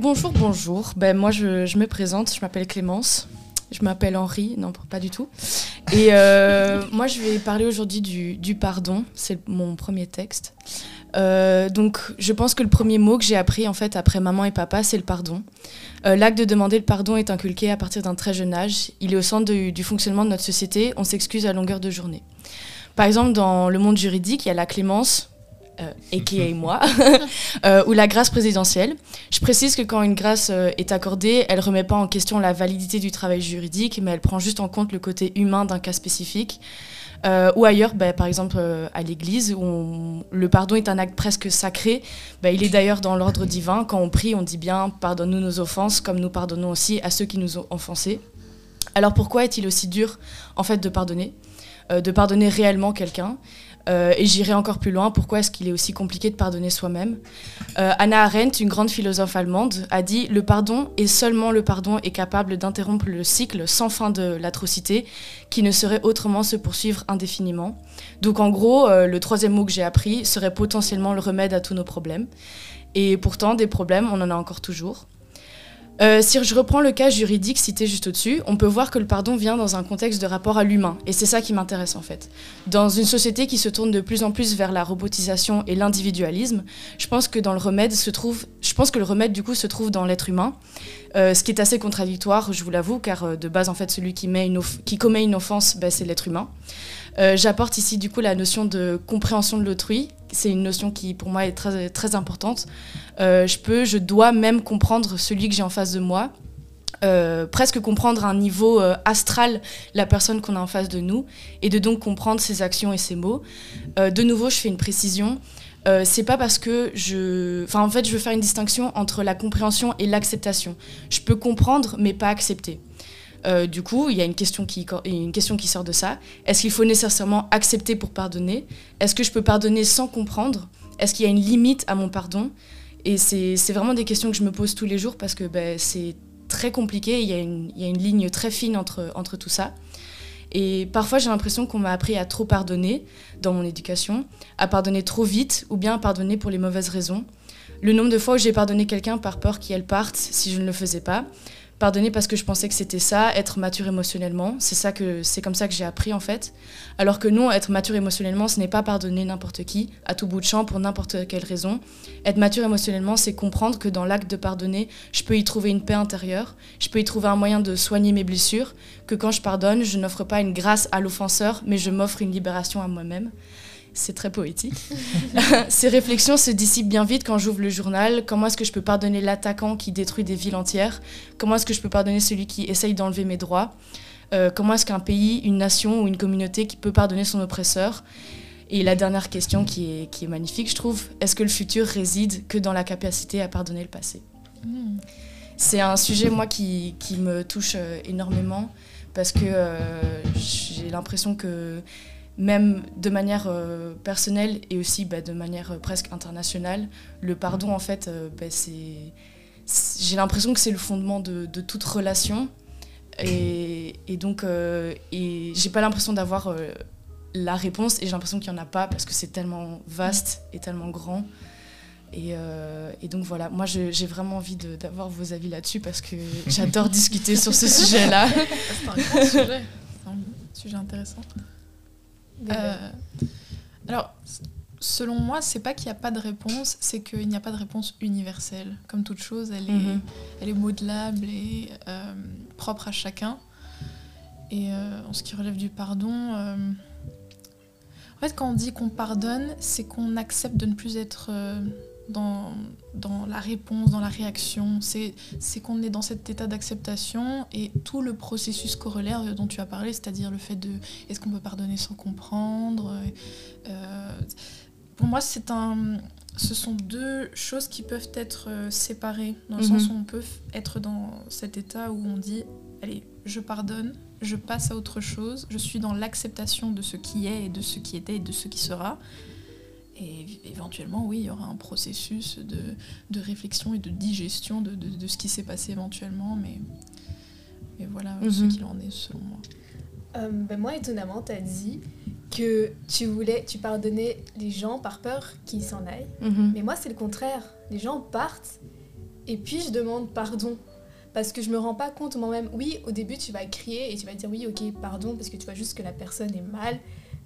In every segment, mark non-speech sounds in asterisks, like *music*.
Bonjour, bonjour. Ben, moi, je, je me présente, je m'appelle Clémence. Je m'appelle Henri, non, pas du tout. Et euh, *laughs* moi, je vais parler aujourd'hui du, du, pardon. C'est mon premier texte. Euh, donc, je pense que le premier mot que j'ai appris, en fait, après maman et papa, c'est le pardon. Euh, L'acte de demander le pardon est inculqué à partir d'un très jeune âge. Il est au centre du fonctionnement de notre société. On s'excuse à longueur de journée. Par exemple, dans le monde juridique, il y a la clémence, et moi, *laughs* euh, ou la grâce présidentielle. Je précise que quand une grâce euh, est accordée, elle ne remet pas en question la validité du travail juridique, mais elle prend juste en compte le côté humain d'un cas spécifique. Euh, ou ailleurs, bah, par exemple à l'église, où le pardon est un acte presque sacré. Bah, il est d'ailleurs dans l'ordre divin. Quand on prie, on dit bien pardonne-nous nos offenses, comme nous pardonnons aussi à ceux qui nous ont offensés. Alors pourquoi est-il aussi dur en fait de pardonner, de pardonner réellement quelqu'un? Euh, et j'irai encore plus loin, pourquoi est-ce qu'il est aussi compliqué de pardonner soi-même euh, Anna Arendt, une grande philosophe allemande, a dit Le pardon, et seulement le pardon, est capable d'interrompre le cycle sans fin de l'atrocité, qui ne saurait autrement se poursuivre indéfiniment. Donc en gros, euh, le troisième mot que j'ai appris serait potentiellement le remède à tous nos problèmes. Et pourtant, des problèmes, on en a encore toujours. Euh, si je reprends le cas juridique cité juste au-dessus, on peut voir que le pardon vient dans un contexte de rapport à l'humain. Et c'est ça qui m'intéresse en fait. Dans une société qui se tourne de plus en plus vers la robotisation et l'individualisme, je pense que dans le remède se trouve, je pense que le remède du coup se trouve dans l'être humain. Euh, ce qui est assez contradictoire, je vous l'avoue, car euh, de base en fait celui qui, met une qui commet une offense, bah, c'est l'être humain. Euh, J'apporte ici du coup la notion de compréhension de l'autrui. C'est une notion qui pour moi est très, très importante. Euh, je peux, je dois même comprendre celui que j'ai en face de moi. Euh, presque comprendre à un niveau astral la personne qu'on a en face de nous et de donc comprendre ses actions et ses mots. De nouveau, je fais une précision. C'est pas parce que je. Enfin, en fait, je veux faire une distinction entre la compréhension et l'acceptation. Je peux comprendre, mais pas accepter. Euh, du coup, il y a une question, qui, une question qui sort de ça. Est-ce qu'il faut nécessairement accepter pour pardonner? Est-ce que je peux pardonner sans comprendre? Est-ce qu'il y a une limite à mon pardon? Et c'est vraiment des questions que je me pose tous les jours parce que ben, c'est très compliqué. Il y, a une, il y, a une ligne très fine entre, entre tout ça. Et parfois, j'ai l'impression qu'on m'a appris à trop pardonner dans mon éducation, à pardonner trop vite ou bien à pardonner pour les mauvaises raisons. Le nombre de fois où j'ai pardonné quelqu'un par peur qu'elle parte si je ne le faisais pas, pardonner parce que je pensais que c'était ça, être mature émotionnellement. C'est ça que c'est comme ça que j'ai appris en fait. Alors que non, être mature émotionnellement, ce n'est pas pardonner n'importe qui à tout bout de champ pour n'importe quelle raison. Être mature émotionnellement, c'est comprendre que dans l'acte de pardonner, je peux y trouver une paix intérieure, je peux y trouver un moyen de soigner mes blessures, que quand je pardonne, je n'offre pas une grâce à l'offenseur, mais je m'offre une libération à moi-même. C'est très poétique. *laughs* Ces réflexions se dissipent bien vite quand j'ouvre le journal. Comment est-ce que je peux pardonner l'attaquant qui détruit des villes entières? Comment est-ce que je peux pardonner celui qui essaye d'enlever mes droits? Euh, Comment est-ce qu'un pays, une nation ou une communauté qui peut pardonner son oppresseur? Et la dernière question qui est, qui est magnifique, je trouve, est-ce que le futur réside que dans la capacité à pardonner le passé? Mmh. C'est un sujet, moi, qui, qui me touche euh, énormément parce que euh, j'ai l'impression que même de manière euh, personnelle et aussi bah, de manière euh, presque internationale, le pardon, en fait, euh, bah, c'est, j'ai l'impression que c'est le fondement de, de toute relation. Et, et donc, et j'ai pas l'impression d'avoir la réponse et j'ai l'impression qu'il n'y en a pas parce que c'est tellement vaste et tellement grand. Et, euh, et, donc voilà, moi j'ai vraiment envie d'avoir vos avis là-dessus parce que j'adore *laughs* discuter sur ce sujet-là. C'est un grand sujet, c'est un sujet intéressant. Euh, alors, selon moi, c'est pas qu'il n'y a pas de réponse, c'est qu'il n'y a pas de réponse universelle. Comme toute chose, elle est, mm -hmm. elle est modelable et euh, propre à chacun. Et euh, en ce qui relève du pardon, en fait, quand on dit qu'on pardonne, c'est qu'on accepte de ne plus être dans, dans, la réponse, dans la réaction. C'est qu'on est dans cet état d'acceptation et tout le processus corollaire dont tu as parlé, c'est-à-dire le fait de est-ce qu'on peut pardonner sans comprendre. Euh, pour moi, c'est un, ce sont deux choses qui peuvent être euh, séparées, dans le mm -hmm. sens où on peut être dans cet état où on dit, allez, je pardonne, je passe à autre chose, je suis dans l'acceptation de ce qui est et de ce qui était et de ce qui sera. Et éventuellement, oui, il y aura un processus de, de réflexion et de digestion de, de, de ce qui s'est passé éventuellement, mais, mais voilà mm -hmm. ce qu'il en est selon moi. Euh, ben moi, étonnamment, tu as dit que tu voulais, tu pardonnais les gens par peur qu'ils s'en aillent. Mm -hmm. Mais moi, c'est le contraire. Les gens partent et puis je demande pardon. Parce que je me rends pas compte moi-même. Oui, au début, tu vas crier et tu vas dire oui, ok, pardon, parce que tu vois juste que la personne est mal.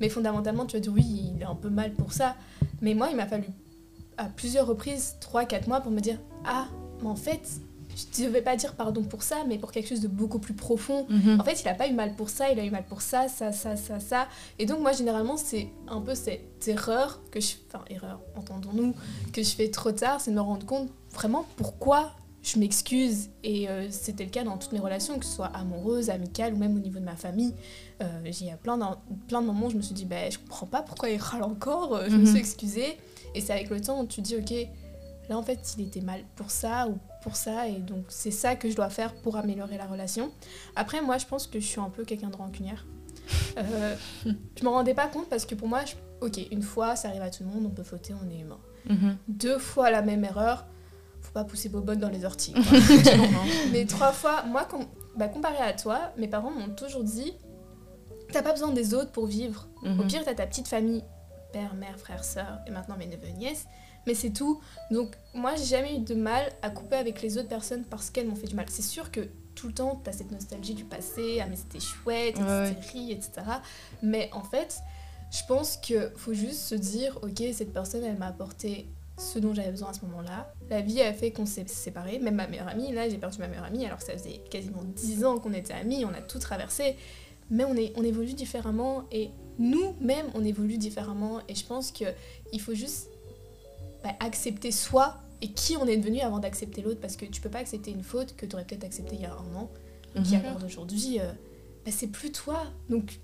Mais fondamentalement, tu vas dire oui, il est un peu mal pour ça. Mais moi, il m'a fallu à plusieurs reprises, 3-4 mois, pour me dire ah, mais en fait, je ne devais pas dire pardon pour ça, mais pour quelque chose de beaucoup plus profond. Mhm. En fait, il a pas eu mal pour ça, il a eu mal pour ça, ça, ça, ça, ça. Et donc, moi, généralement, c'est un peu cette erreur que je. Enfin, erreur, entendons-nous, que je fais trop tard, c'est de me rendre compte vraiment pourquoi je m'excuse. Et euh, c'était le cas dans toutes mes relations, que ce soit amoureuses, amicales ou même au niveau de ma famille. Euh, il y a plein, plein de moments où je me suis dit, bah, je comprends pas pourquoi il râle encore, euh, je me Mhm. suis excusée. Et c'est avec le temps où tu te dis, ok, là en fait, il était mal pour ça ou pour ça. Et donc, c'est ça que je dois faire pour améliorer la relation. Après, moi, je pense que je suis un peu quelqu'un de rancunière. Euh, *laughs* je m'en rendais pas compte parce que pour moi, je- ok, une fois, ça arrive à tout le monde, on peut fauter, on est humain. Mhm. Deux fois la même erreur, faut pas pousser Bobonne dans les orties. quoi. *laughs* Mais trois fois, moi, com- bah, comparé à toi, mes parents m'ont toujours dit T'as pas besoin des autres pour vivre. Au Mhm. pire, t'as ta petite famille, père, mère, frère, sœur, et maintenant mes neveux nièces. Mais c'est tout. Donc, moi, j'ai jamais eu de mal à couper avec les autres personnes parce qu'elles m'ont fait du mal. C'est sûr que tout le temps, t'as cette nostalgie du passé, ah mais c'était chouette, Ouais, ouais. c'était ri, etc. Mais en fait, je pense qu'il faut juste se dire Ok, cette personne, elle m'a apporté ce dont j'avais besoin à ce moment-là. La vie a fait qu'on s'est séparés. Même ma meilleure amie, là, j'ai perdu ma meilleure amie alors que ça faisait quasiment 10 ans qu'on était amis, on a tout traversé. Mais on, est, on évolue différemment et nous-mêmes, on évolue différemment. Et je pense qu'il faut juste bah, accepter soi et qui on est devenu avant d'accepter l'autre parce que tu peux pas accepter une faute que tu aurais peut-être acceptée il y a un an qui à Mhm. l'heure d'aujourd'hui, euh, bah, c'est plus toi. Donc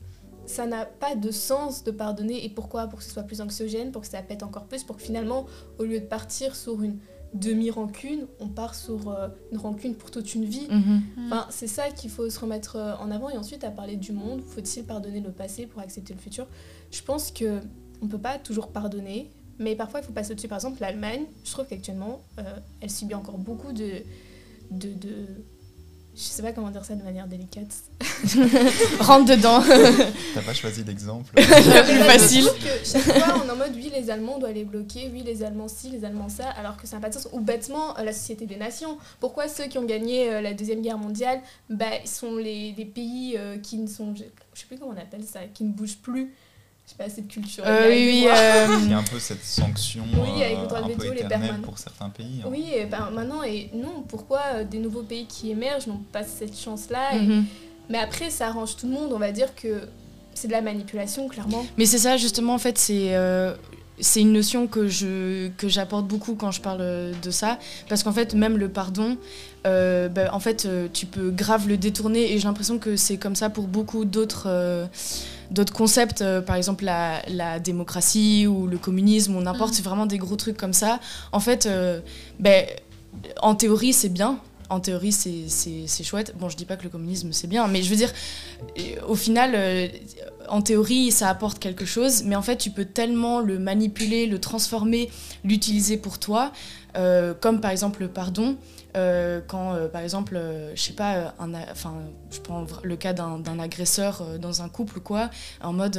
ça n'a pas de sens de pardonner. Et pourquoi? Pour que ce soit plus anxiogène, pour que ça pète encore plus, pour que finalement, au lieu de partir sur une demi-rancune, on part sur euh, une rancune pour toute une vie. Mhm. Enfin, c'est ça qu'il faut se remettre euh, en avant. Et ensuite, à parler du monde, faut-il pardonner le passé pour accepter le futur? Je pense que on peut pas toujours pardonner, mais parfois il faut passer au-dessus. Par exemple, l'Allemagne, je trouve qu'actuellement, euh, elle subit encore beaucoup de, de, de... Je sais pas comment dire ça de manière délicate. *laughs* Rentre dedans. *laughs* T'as pas choisi l'exemple La plus facile. Que *laughs* chaque fois, on est en mode oui, les Allemands doivent les bloquer, oui, les Allemands ci, les Allemands ça, alors que ça n'a pas de sens. Ou bêtement, euh, la Société des Nations. Pourquoi ceux qui ont gagné euh, la Deuxième Guerre mondiale, bah, ils sont les, les pays euh, qui ne sont. Je je sais plus comment on appelle ça, qui ne bougent plus. Je sais pas, assez de culture. Euh, il y a oui, euh, Il y a un peu cette sanction *laughs* Oui, avec le euh, droit de veto, peu les Bergman. pour certains pays. hein. Oui, et ben maintenant, et non, pourquoi euh, des nouveaux pays qui émergent n'ont pas cette chance-là et- mhm. Mais après, ça arrange tout le monde, on va dire que c'est de la manipulation, clairement. Mais c'est ça, justement, en fait, c'est euh, c'est une notion que je que j'apporte beaucoup quand je parle euh, de ça, parce qu'en fait, même le pardon, euh, bah, en fait, euh, tu peux grave le détourner, et j'ai l'impression que c'est comme ça pour beaucoup d'autres euh, d'autres concepts, euh, par exemple la, la démocratie ou le communisme ou n'importe, Mhm. c'est vraiment des gros trucs comme ça. En fait, ben, en théorie, c'est bien. En théorie, c'est- chouette. Bon, je dis pas que le communisme, c'est bien, mais je veux dire, euh, au final, euh, en théorie, ça apporte quelque chose, mais en fait, tu peux tellement le manipuler, le transformer, l'utiliser pour toi, euh, comme par exemple le pardon. quand, par exemple, euh, je sais pas, enfin, je prends le cas d'un agresseur dans un couple ou quoi, en mode.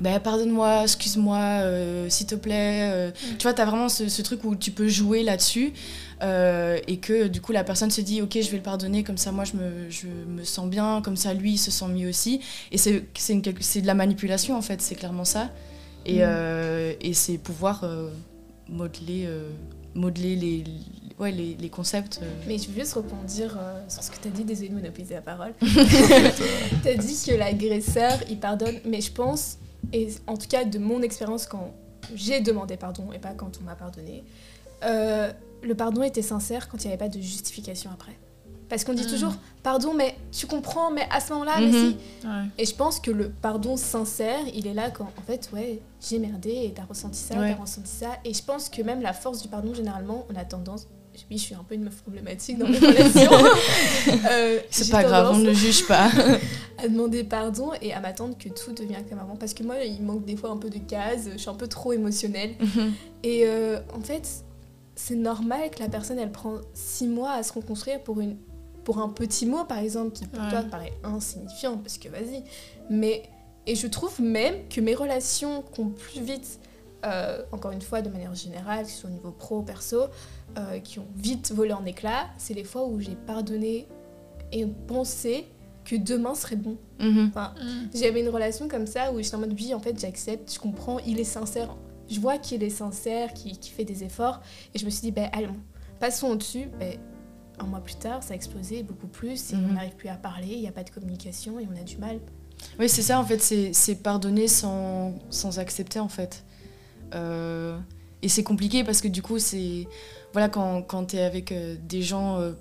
Bah, pardonne-moi, excuse-moi, euh, s'il te plaît. euh, Tu vois, tu as vraiment ce, ce truc où tu peux jouer là-dessus euh, et que du coup la personne se dit ok, je vais le pardonner, comme ça moi je me, je me sens bien, comme ça lui il se sent mieux aussi. Et c'est de la manipulation en fait, c'est clairement ça. Et, Mm. et c'est pouvoir modeler, modeler les, les- ouais, les, les concepts. Mais je veux juste rebondir euh, sur ce que tu as dit, désolé de monopoliser la parole. *laughs* Tu as dit que l'agresseur, il pardonne, mais je pense, et en tout cas de mon expérience quand j'ai demandé pardon et pas quand on m'a pardonné, euh, le pardon était sincère quand il n'y avait pas de justification après. Parce qu'on dit Mm. toujours pardon, mais tu comprends, mais à ce moment-là, mais Mhm. si. Ouais. Et je pense que le pardon sincère, il est là quand, en fait, ouais, j'ai merdé et t'as ressenti ça, Ouais. t'as ressenti ça. Et je pense que même la force du pardon, généralement, on a tendance. Oui, je suis un peu une meuf problématique dans mes *laughs* relations. Euh, C'est pas grave, on ne le juge pas. *laughs* à demander pardon et à m'attendre que tout devienne comme avant. Parce que moi, il manque des fois un peu de cases, je suis un peu trop émotionnelle. Et euh, en fait, c'est normal que la personne, elle prend six mois à se reconstruire pour, une, pour un petit mot, par exemple, qui pour Ouais. toi paraît insignifiant, parce que vas-y. Mais, et je trouve même que mes relations ont plus vite euh, encore une fois, de manière générale, que ce soit au niveau pro, perso, euh, qui ont vite volé en éclats, c'est les fois où j'ai pardonné et pensé que demain serait bon. Mhm. Enfin, j'avais une relation comme ça où j'étais en mode oui, en fait, j'accepte, je comprends, il est sincère. Je vois qu'il est sincère, qu'il fait des efforts. Et je me suis dit, ben allons, passons au-dessus. Ben, un mois plus tard, ça a explosé beaucoup plus et Mhm. on n'arrive plus à parler, il n'y a pas de communication et on a du mal. Oui, c'est ça, en fait, c'est c'est pardonner sans, sans accepter, en fait. Euh, et c'est compliqué parce que du coup, c'est. Voilà, quand, quand tu es avec euh, des gens euh,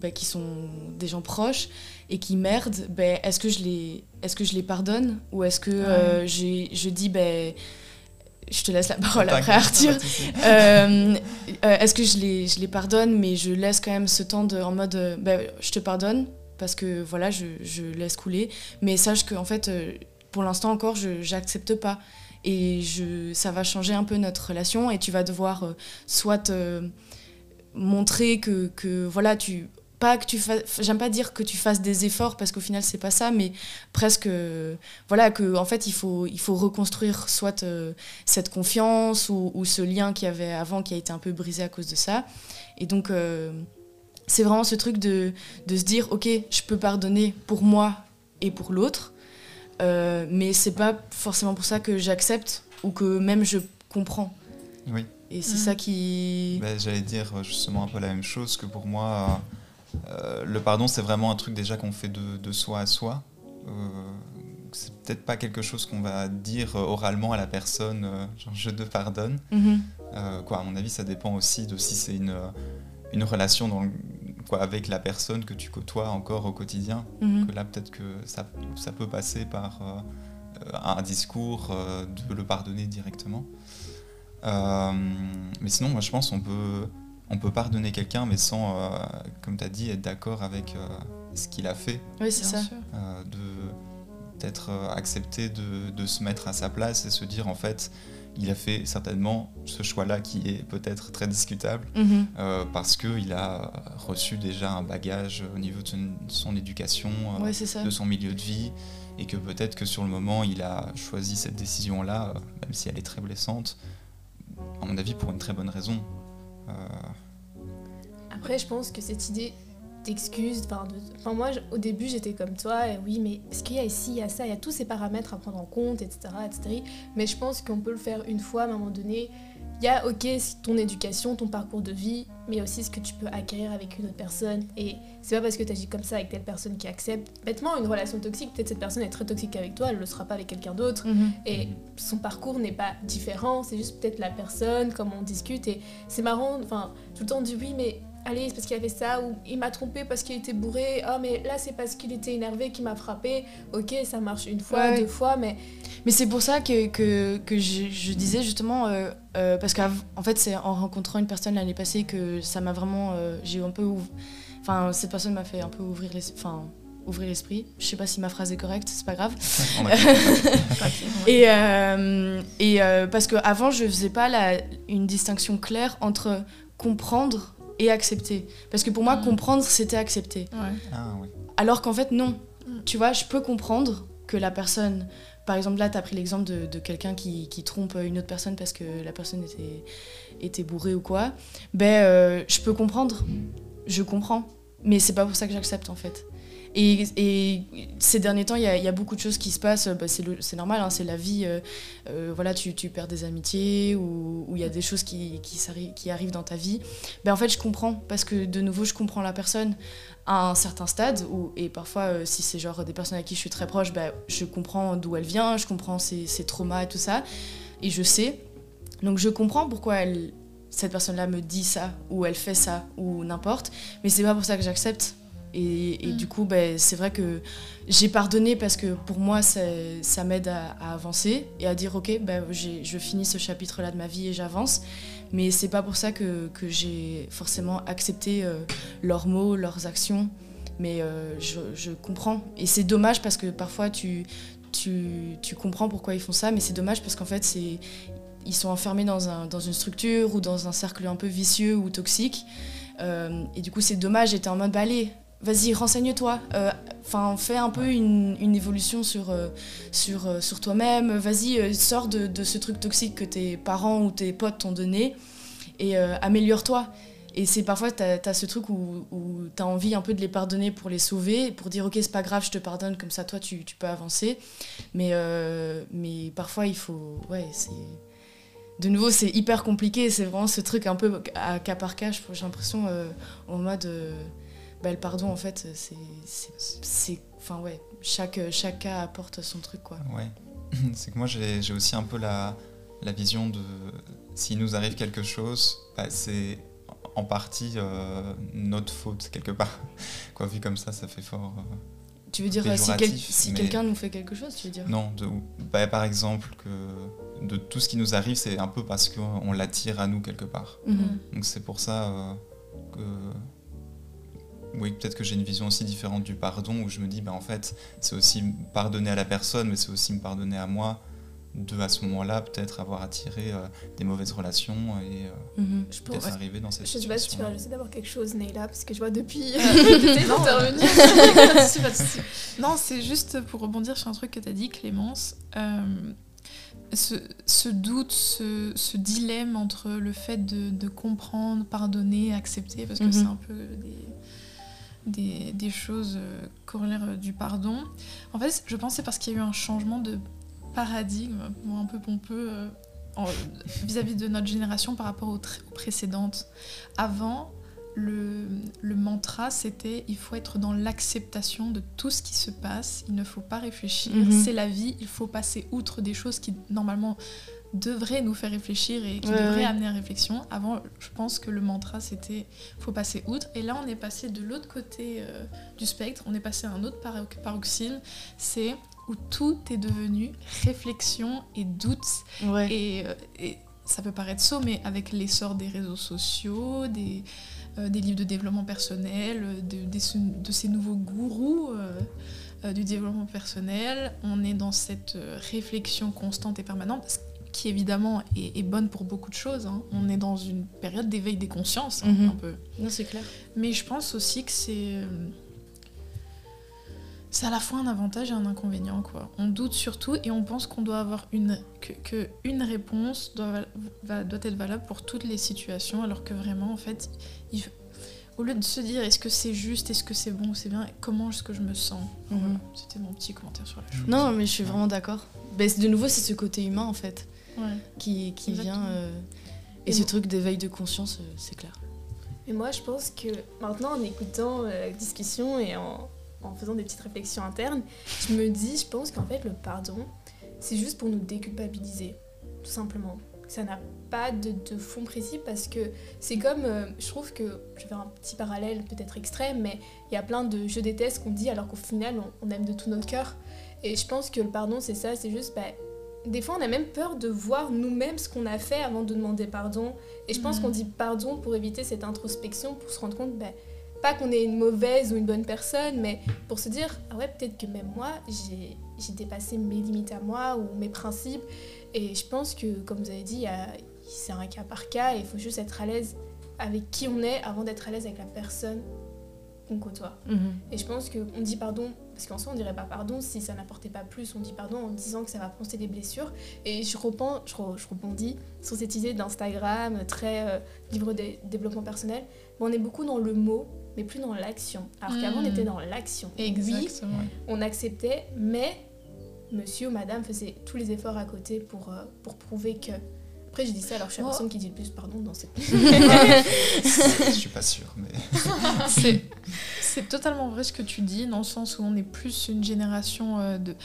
bah, qui sont des gens proches et qui merdent, ben est-ce que, je les- est-ce que je les pardonne ou est-ce que euh, je dis, ben je te laisse la parole après, Arthur. *laughs* Euh, euh, Est-ce que je les, je les pardonne, mais je laisse quand même ce temps de, en mode, euh, ben, je te pardonne parce que voilà, je, je laisse couler, mais sache que en fait, pour l'instant encore, je j'accepte pas et ça va changer un peu notre relation et tu vas devoir euh, soit euh, montrer que, voilà, tu pas que tu fasses, j'aime pas dire que tu fasses des efforts parce qu'au final c'est pas ça, mais presque euh, voilà que en fait il faut reconstruire soit cette confiance ou, ce lien qu'il y avait avant qui a été un peu brisé à cause de ça. Et donc, c'est vraiment ce truc de, de se dire, ok, je peux pardonner pour moi et pour l'autre, euh, mais c'est pas forcément pour ça que j'accepte ou que même je comprends. Oui. Et c'est ça qui... Ben, J'allais dire justement un peu la même chose que pour moi, euh, le pardon c'est vraiment un truc déjà qu'on fait de, de soi à soi. Euh, c'est peut-être pas quelque chose qu'on va dire oralement à la personne, euh, genre je te pardonne. Mhm. Euh, quoi, à mon avis, ça dépend aussi de si c'est une, euh, une relation dans le- quoi, avec la personne que tu côtoies encore au quotidien. Mhm. Que là, peut-être que ça, ça peut passer par euh, euh, un discours, euh, de le pardonner directement. Euh, mais sinon, moi, je pense qu'on peut, on peut pardonner quelqu'un, mais sans, euh, comme tu as dit, être d'accord avec euh, ce qu'il a fait. Oui, c'est ça. euh, de d'être accepté de, de se mettre à sa place et se dire en fait il a fait certainement ce choix-là qui est peut-être très discutable Mhm. euh, parce qu'il a reçu déjà un bagage au niveau de son, son éducation, euh, Ouais, de son milieu de vie, et que peut-être que sur le moment il a choisi cette décision-là, euh, même si elle est très blessante, à mon avis pour une très bonne raison. Euh, Après, je pense que cette idée d'excuse, enfin, de- enfin, moi, je- au début, j'étais comme toi, et oui, mais est-ce qu'il y a ici, il y a ça, il y a tous ces paramètres à prendre en compte, etc., etc. Mais je pense qu'on peut le faire une fois, à un moment donné. Il y a, ok, ton éducation, ton parcours de vie, mais aussi ce que tu peux acquérir avec une autre personne. Et c'est pas parce que tu agis comme ça avec telle personne qui accepte. Bêtement, une relation toxique, peut-être cette personne est très toxique avec toi, elle le sera pas avec quelqu'un d'autre. Mhm. Et son parcours n'est pas différent, c'est juste peut-être la personne, comment on discute. Et c'est marrant, enfin, tout le temps on dit oui, mais allez, c'est parce qu'il a fait ça, ou il m'a trompé parce qu'il était bourré, oh, mais là c'est parce qu'il était énervé qu'il m'a frappé. Ok, ça marche une fois, Ouais. deux fois, mais Mais c'est pour ça que, que, que je, je disais justement, euh, euh, parce qu'en fait, c'est en rencontrant une personne l'année passée que ça m'a vraiment. euh, j'ai un peu. ouv- Enfin, cette personne m'a fait un peu ouvrir les, enfin, ouvrir l'esprit. Je sais pas si ma phrase est correcte, c'est pas grave. *laughs* Et, euh, et euh, parce qu'avant, je faisais pas la, une distinction claire entre comprendre et accepter. Parce que pour moi, Mm. comprendre, c'était accepter. Ouais. ah, oui. Alors qu'en fait, non. Mm. Tu vois, je peux comprendre que la personne. Par exemple, là, tu as pris l'exemple de, de quelqu'un qui, qui trompe une autre personne parce que la personne était, était bourrée ou quoi. Ben, euh, je peux comprendre. Je comprends. Mais c'est pas pour ça que j'accepte, en fait. Et, ces derniers temps, il y, a- beaucoup de choses qui se passent. Bah, c'est normal, hein, c'est la vie. euh, euh, voilà, tu, perds des amitiés ou il y a des choses qui, arrivent dans ta vie. Ben, en fait, je comprends parce que de nouveau, je comprends la personne à un certain stade. Et parfois, euh, si c'est genre des personnes à qui je suis très proche, ben, je comprends d'où elle vient, je comprends ses, traumas et tout ça. Et je sais. Donc, je comprends pourquoi cette personne-là me dit ça ou elle fait ça ou n'importe. Mais c'est pas pour ça que j'accepte. Et, et Mm. du coup, ben, c'est vrai que j'ai pardonné parce que pour moi, ça, ça m'aide à, à avancer et à dire ok, ben, je finis ce chapitre-là de ma vie et j'avance. Mais c'est pas pour ça que, que j'ai forcément accepté euh, leurs mots, leurs actions. Mais euh, je, je comprends. Et c'est dommage parce que parfois tu, tu, tu comprends pourquoi ils font ça, mais c'est dommage parce qu'en fait, c'est ils sont enfermés dans, un, dans une structure ou dans un cercle un peu vicieux ou toxique. Euh, et du coup, c'est dommage. J'étais en mode, bah allez, vas-y, renseigne-toi. Euh, Enfin, fais un peu une, une évolution sur, euh, sur, euh, sur toi-même. Vas-y, sors de, de ce truc toxique que tes parents ou tes potes t'ont donné et améliore-toi. Et c'est parfois, tu as, ce truc où, où tu as envie un peu de les pardonner pour les sauver, pour dire, ok, c'est pas grave, je te pardonne, comme ça, toi, tu, tu peux avancer. Mais, mais parfois, il faut. Ouais, c'est. De nouveau, c'est hyper compliqué. C'est vraiment ce truc un peu à cas par cas. J'ai l'impression euh, en mode. euh, bah, le pardon, en fait, c'est. Enfin, ouais, chaque, chaque cas apporte son truc, quoi. Ouais. *laughs* C'est que moi, j'ai aussi un peu la, la vision de s'il nous arrive quelque chose, bah, c'est en partie euh, notre faute, quelque part. *laughs* Quoi, vu comme ça, ça fait fort. euh, Tu veux dire, si, quel- si mais- quelqu'un nous fait quelque chose, tu veux dire? Non, de, bah, par exemple, que de tout ce qui nous arrive, c'est un peu parce qu'on l'attire à nous quelque part. Mhm. Donc c'est pour ça euh, que. Oui, peut-être que j'ai une vision aussi différente du pardon, où je me dis, bah, en fait, c'est aussi pardonner à la personne, mais c'est aussi me pardonner à moi, de à ce moment-là, peut-être avoir attiré euh, des mauvaises relations et euh, Mhm. Pense. peut-être arriver dans cette Je sais pas si tu situation. vas juste d'avoir quelque chose, Neila, parce que je vois depuis. *laughs* *laughs* De souci. Non, c'est juste pour rebondir sur un truc que tu as dit, Clémence. Euh, ce, ce doute, ce, ce dilemme entre le fait de, de comprendre, pardonner, accepter, parce que c'est un peu des, des, des choses euh, corollaires euh, du pardon. En fait, je pense que c'est parce qu'il y a eu un changement de paradigme, un peu pompeux, euh, vis-à-vis de notre génération par rapport aux, précédentes. Avant, le, le mantra, c'était il faut être dans l'acceptation de tout ce qui se passe, il ne faut pas réfléchir, Mhm. c'est la vie, il faut passer outre des choses qui normalement devraient nous faire réfléchir et qui Ouais, ouais. amener à réflexion. Avant, je pense que le mantra, c'était faut passer outre. Et là, on est passé de l'autre côté euh, du spectre, on est passé à un autre paro- paroxysme, c'est où tout est devenu réflexion et doute Ouais. et, euh, et ça peut paraître saut, mais avec l'essor des réseaux sociaux, des, euh, des livres de développement personnel, de, des- de ces nouveaux gourous euh, du développement personnel, on est dans cette réflexion constante et permanente, qui évidemment est, est bonne pour beaucoup de choses. hein. On est dans une période d'éveil des consciences, hein, Mhm. un peu. Non, c'est clair. Mais je pense aussi que c'est. euh, C'est à la fois un avantage et un inconvénient, quoi. On doute surtout et on pense qu'on doit avoir une. que, que une réponse doit, va- doit être valable pour toutes les situations, alors que vraiment, en fait, il- au lieu de se dire est-ce que c'est juste, est-ce que c'est bon ou c'est bien, comment est-ce que je me sens? Mhm. Voilà, C'était mon petit commentaire sur la chose. Non, mais je suis vraiment d'accord. Ben, de nouveau, c'est ce côté humain, en fait, Ouais. qui, qui vient. Euh, et Et ce truc d'éveil de conscience, euh, c'est clair. Mais moi, je pense que maintenant, en écoutant euh, la discussion et en, en faisant des petites réflexions internes, je me dis, je pense qu'en fait, le pardon, c'est juste pour nous déculpabiliser, tout simplement. Ça n'a pas de, de fond précis parce que c'est comme, euh, je trouve que, je vais faire un petit parallèle peut-être extrême, mais il y a plein de je déteste qu'on dit alors qu'au final, on, on aime de tout notre cœur. Et je pense que le pardon, c'est ça, c'est juste, bah, des fois, on a même peur de voir nous-mêmes ce qu'on a fait avant de demander pardon. Et je pense Mhm. qu'on dit pardon pour éviter cette introspection, pour se rendre compte, bah, pas qu'on est une mauvaise ou une bonne personne, mais pour se dire, ah ouais, peut-être que même moi, j'ai dépassé mes limites à moi ou mes principes. Et je pense que, comme vous avez dit, c'est un cas par cas et il faut juste être à l'aise avec qui on est avant d'être à l'aise avec la personne qu'on côtoie. Et je pense qu'on dit pardon, parce qu'en soi on dirait pas pardon si ça n'apportait pas plus, on dit pardon en disant que ça va penser des blessures. Et je, repen- je, re- je rebondis sur cette idée d'Instagram, très euh, livre de développement personnel. Bon, on est beaucoup dans le mot, mais plus dans l'action. Alors qu'avant on Mm. était dans l'action. Oui, Exactement. on acceptait, mais monsieur ou madame faisait tous les efforts à côté pour, euh, pour prouver que... Après, je dis ça alors que je suis la Oh. personne qui dit le plus pardon dans cette... *laughs* Je suis pas sûr, mais *laughs* C'est- C'est totalement vrai ce que tu dis, dans le sens où on est plus une génération euh, de.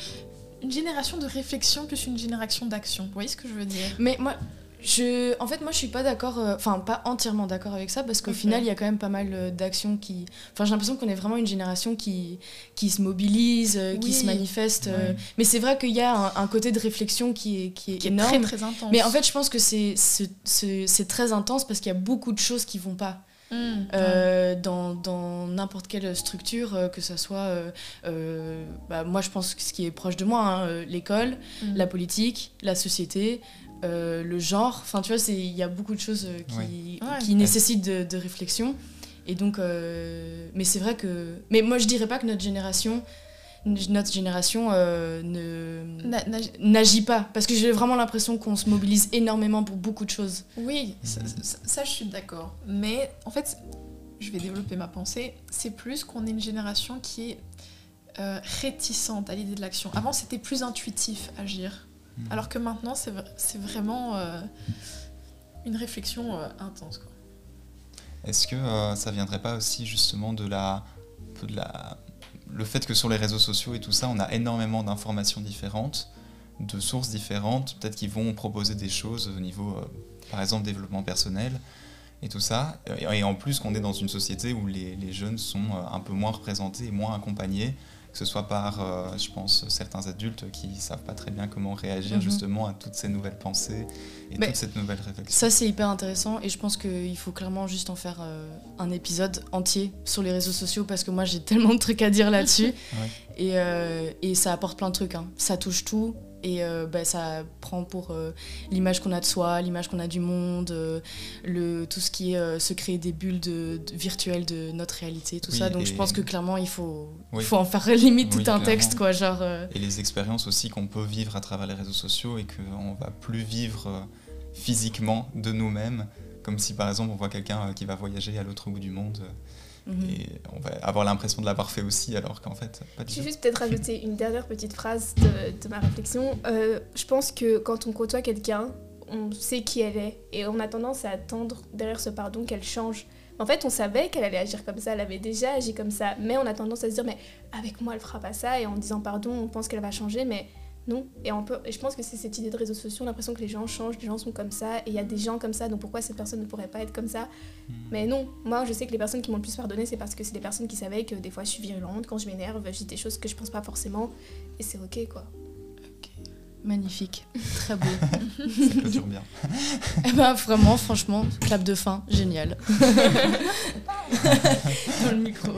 Une génération de réflexion plus une génération d'action. Vous voyez ce que je veux dire? Mais moi, je, en fait, moi, je suis pas d'accord, euh, enfin, pas entièrement d'accord avec ça, parce qu'au final, il y a quand même pas mal euh, d'actions qui. Enfin, j'ai l'impression qu'on est vraiment une génération qui, qui se mobilise, euh, qui se manifeste. euh. Mais c'est vrai qu'il y a un, un côté de réflexion qui est, qui est Qui est énorme. très très intense. Mais en fait, je pense que c'est c'est- c'est- c'est très intense parce qu'il y a beaucoup de choses qui vont pas. Mmh, ouais. Euh, dans dans n'importe quelle structure, euh, que ça soit, euh, euh, bah, moi je pense que ce qui est proche de moi, hein, euh, l'école, Mmh. la politique, la société, euh, le genre, enfin tu vois, c'est- il y a beaucoup de choses euh, qui, Ouais. nécessitent de, de réflexion. Et donc, euh, mais c'est vrai que. Mais moi, je dirais pas que notre génération, notre génération euh, ne Na- na- n'agit pas, parce que j'ai vraiment l'impression qu'on se mobilise énormément pour beaucoup de choses. Oui, ça, ça- ça, je suis d'accord. Mais en fait, je vais développer ma pensée. C'est plus qu'on est une génération qui est euh, réticente à l'idée de l'action. Avant, c'était plus intuitif agir. Mhm. Alors que maintenant, c'est vra- c'est vraiment euh, une réflexion euh, intense. Est-ce que euh, ça viendrait pas aussi justement de la, de le fait que sur les réseaux sociaux et tout ça, on a énormément d'informations différentes, de sources différentes, peut-être qu'ils vont proposer des choses au niveau, euh, par exemple, développement personnel et tout ça. Et, et en plus qu'on est dans une société où les, les jeunes sont un peu moins représentés et moins accompagnés, que ce soit par, euh, je pense, certains adultes qui savent pas très bien comment réagir Mhm. justement à toutes ces nouvelles pensées et Mais toute cette nouvelle réflexion. Ça, c'est hyper intéressant et je pense qu'il faut clairement juste en faire euh, un épisode entier sur les réseaux sociaux parce que moi, j'ai *laughs* tellement de trucs à dire là-dessus. *laughs* et, euh, et ça apporte plein de trucs. hein. Ça touche tout et euh, bah, ça prend pour euh, l'image qu'on a de soi, l'image qu'on a du monde, euh, le, tout ce qui est se créer des bulles de, de- virtuelles de notre réalité, tout Oui, ça. Donc je pense que clairement, il faut, Oui. faut en faire limite Oui, tout un clairement. texte, quoi. Genre, et les expériences aussi qu'on peut vivre à travers les réseaux sociaux et qu'on va plus vivre physiquement de nous-mêmes, comme si par exemple on voit quelqu'un qui va voyager à l'autre bout du monde mhm. et on va avoir l'impression de l'avoir fait aussi alors qu'en fait pas du Je vais juste peut-être rajouter une dernière petite phrase de, de ma réflexion. Euh, je pense que quand on côtoie quelqu'un, on sait qui elle est et on a tendance à attendre derrière ce pardon qu'elle change. En fait, on savait qu'elle allait agir comme ça, elle avait déjà agi comme ça, mais on a tendance à se dire, mais avec moi, elle fera pas ça, et en disant pardon, on pense qu'elle va changer, mais non. Et, on peut, et je pense que c'est cette idée de réseaux sociaux, l'impression que les gens changent, les gens sont comme ça, et il y a des gens comme ça, donc pourquoi cette personne ne pourrait pas être comme ça? Hmm. mais non, moi je sais que les personnes qui m'ont le plus pardonné, c'est parce que c'est des personnes qui savaient que des fois je suis virulente, quand je m'énerve, je dis des choses que je pense pas forcément, et c'est ok quoi. Magnifique, très beau. *laughs* Ça clôture bien. *laughs* Eh ben vraiment, franchement, clap de fin, génial. *laughs* Dans le micro.